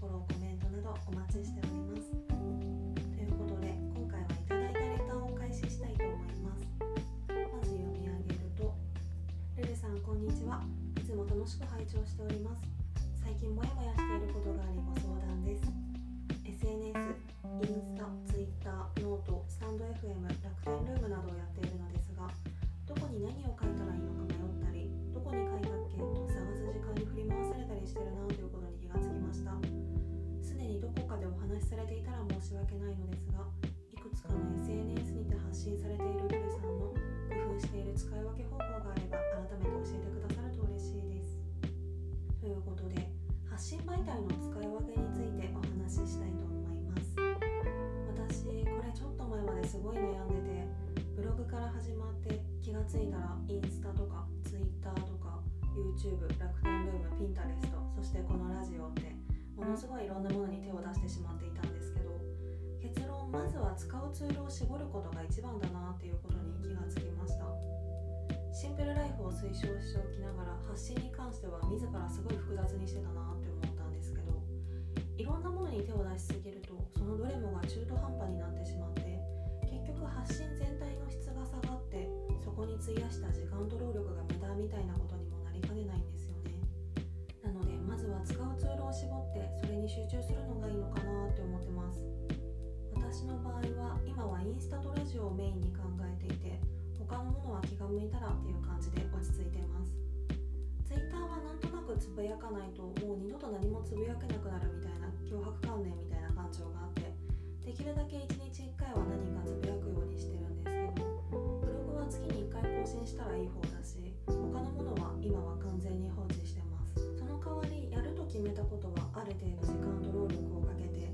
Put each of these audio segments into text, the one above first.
フォローコメントなどお待ちしております。ということで今回はいただいたレターを開始したいと思います。まず読み上げるとルルさんこんにちは。いつも楽しく拝聴しております。最近モヤモヤしていることがあります。申し訳ないのですがいくつかの SNS にて発信されているルルさんの工夫している使い分け方法があれば改めて教えてくださると嬉しいです。ということで発信媒体の使い分けについてお話ししたいと思います。私これちょっと前まですごい悩んでてブログから始まって気がついたらインスタとかツイッターとか YouTube 楽天ルームピンタレストそしてこのラジオってものすごいいろんなものに手を出してしまってまずは使うツールを絞ることが一番だなっていうことに気がつきました。シンプルライフを推奨しておきながら発信に関しては自らすごい複雑にしてたなって思ったんですけどいろんなものに手を出しすぎるとそのどれもが中途半端になってしまって結局発信全体の質が下がってそこに費やした時間と労力が無駄みたいなことにもなりかねないんですよね。なのでまずは使うツールを絞ってそれに集中するのが向いたらっていう感じで落ち着いてます。ツイッターはなんとなくつぶやかないともう二度と何もつぶやけなくなるみたいな脅迫観念みたいな感情があってできるだけ1日1回は何かつぶやくようにしてるんですけどブログは月に1回更新したらいい方だし他のものは今は完全に放置してます。その代わりやると決めたことはある程度時間と労力をかけてで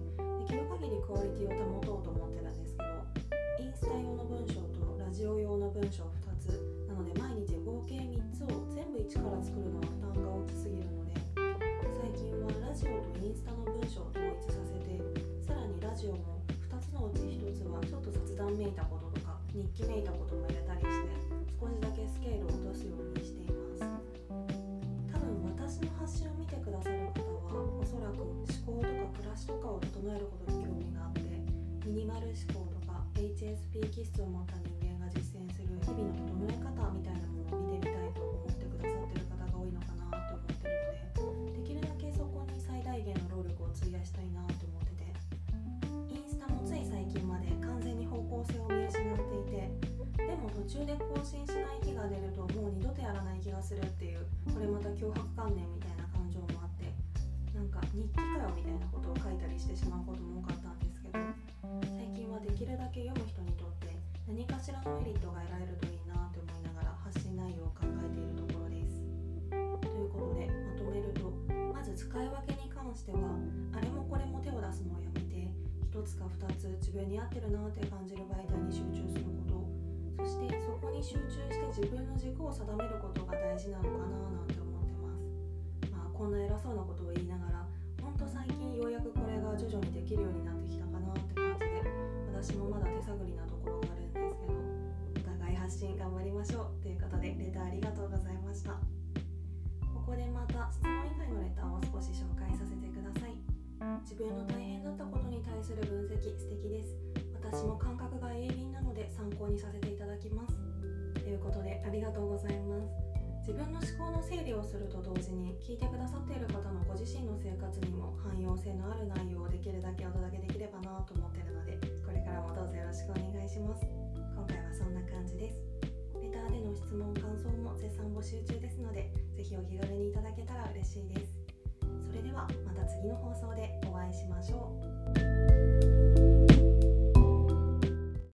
きる限りクオリティを保とうと思ってるんですけどインスタ用の文章とラジオ用の文章のうち1つはちょっと雑談めいたこととか日記めいたことも入れたりして少しだけスケールを落とすようにしています。多分私の発信を見てくださる方はおそらく思考とか暮らしとかを整えることに興味があってミニマル思考とか HSP 気質を持った人間が実践する日々の整え方みたいな中で更新しない日が出るともう二度とやらない気がするっていうこれまた脅迫観念みたいな感情もあってなんか日記かよみたいなことを書いたりしてしまうことも多かったんですけど最近はできるだけ読む人にとって何かしらのメリットが得られるといいなって思いながら発信内容を考えているところです。ということでまとめるとまず使い分けに関してはあれもこれも手を出すのをやめて1つか2つ自分に合ってるなって感じる媒体に集中するそしてそこに集中して自分の軸を定めることが大事なのかななんて思ってます。まあこんな偉そうなことを言いながらほんと最近ようやくこれが徐々にできるようになってきたかなって感じで私もまだ手探りなところがあるんですけどお互い発信頑張りましょうということでレターありがとうございました。ここでまた質問以外のレターを少し紹介させてください。自分の大変だったことに対する分析素敵です。私も感覚が鋭敏なので参考にさせていただきます。ということでありがとうございます。自分の思考の整理をすると同時に聞いてくださっている方のご自身の生活にも汎用性のある内容をできるだけお届けできればなと思っているのでこれからもどうぞよろしくお願いします。今回はそんな感じです。レターでの質問感想も絶賛募集中ですのでぜひお気軽にいただけたら嬉しいです。それではまた次の放送でお会いしましょう。